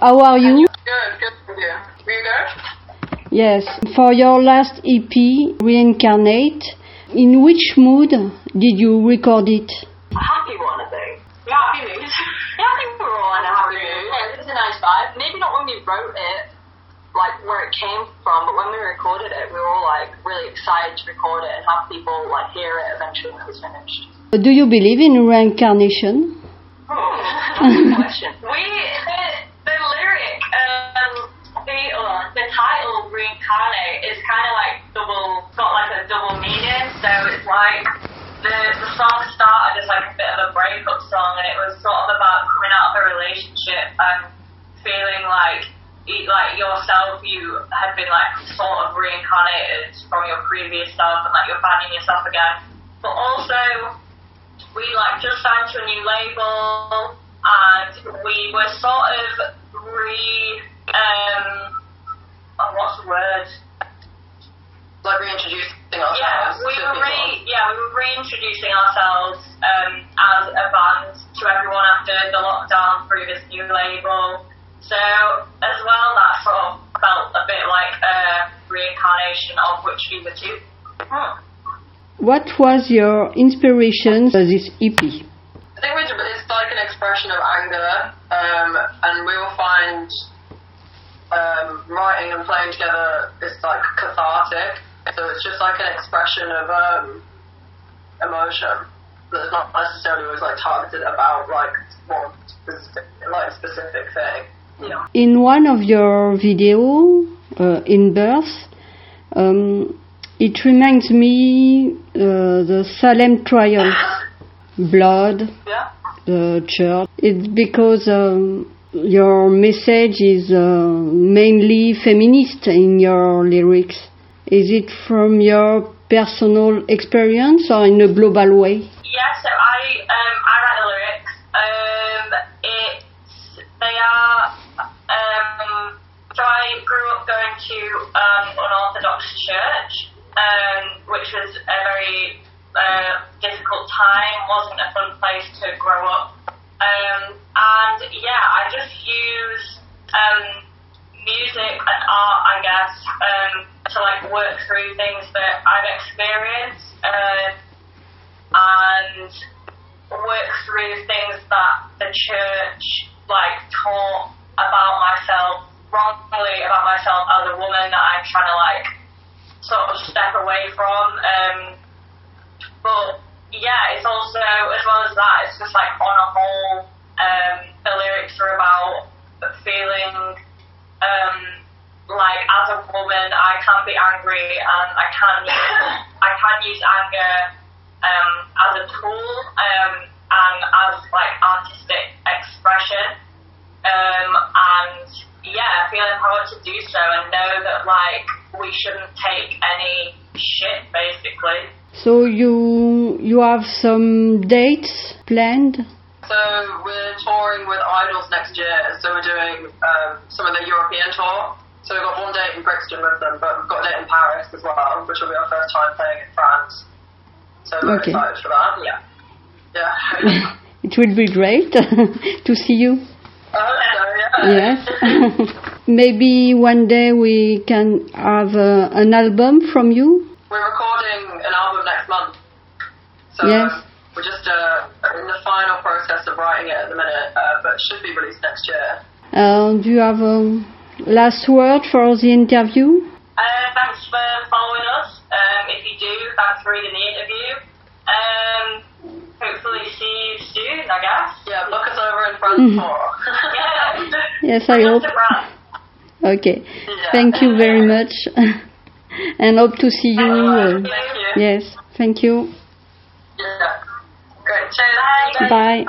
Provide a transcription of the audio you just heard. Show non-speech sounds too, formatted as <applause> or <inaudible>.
How are you? Good, good, thank you. Were you good? Yes. For your last EP, Reincarnate, in which mood did you record it? A happy one, I think. Yeah, happy mood. <laughs> yeah, I think we're all in a happy mood. Yeah, it's a nice vibe. Maybe not when we wrote it, like where it came from, but when we recorded it, we were all like really excited to record it and have people like hear it eventually when it was finished. Do you believe in reincarnation? Oh, <laughs> good question. <laughs> We "Reincarnate" is kind of like double, got like a double meaning. So it's like the the song started as like a bit of a breakup song, and it was sort of about coming out of a relationship and feeling like like yourself, you had been like sort of reincarnated from your previous self, and like you're finding yourself again. But also we like just signed to a new label and we were sort of re um oh, what's the word? Like reintroducing ourselves. Yeah, we were re yeah, we were reintroducing ourselves um as a band to everyone after the lockdown through this new label. So as well that sort of felt a bit like a reincarnation of which we were two. Hmm. What was your inspiration for this E EP? I think it's, it's like an expression of anger, um, and we will find writing and playing together is like cathartic. So it's just like an expression of um, emotion that's not necessarily always like targeted about like one specific, like specific thing. Yeah. In one of your video, uh, in birth, um, it reminds me uh, the Salem trial, <laughs> blood, Yeah. the church. It's because um, your message is uh, mainly feminist in your lyrics. Is it from your personal experience or in a global way? Yeah, so I um I write the lyrics. Um it's they are um so I grew up going to um unorthodox church, um, which was a very uh, difficult time, wasn't a fun um music and art I guess, um to like work through things that I've experienced. Uh, and work through things that the church like taught about myself wrongly about myself as a woman that I'm trying to like sort of step away from. Um, but yeah, it's also as well as that, it's just like on a whole, um, the lyrics are about feeling um, like as a woman I can't be angry and I can use I can use anger um, as a tool um, and as like artistic expression. Um, and yeah, feel empowered to do so and know that like we shouldn't take any shit basically. So you you have some dates planned? So we're touring with IDLES next year. So we're doing um, some of the European tour. So we've got one date in Brixton with them, but we've got a date in Paris as well, which will be our first time playing in France. So we're Okay. excited for that. Yeah. Yeah. <laughs> It will be great <laughs> to see you. I hope so, yeah. Yes. <laughs> Maybe one day we can have uh, an album from you. We're recording an album next month. So Yes. we're just uh, in the final process of writing it at the minute, uh, but it should be released next year. Uh, do you have a last word for the interview? Uh, thanks for following us. Um, if you do, thanks for reading the interview. Um, hopefully see you soon, I guess. Yeah, look us over in France tour. Yeah. Yes, I hope. to Okay. Yeah. Thank you very much, <laughs> and hope to see you. uh, Thank you. yes. Thank you. Yeah. Great. So, bye. Bye.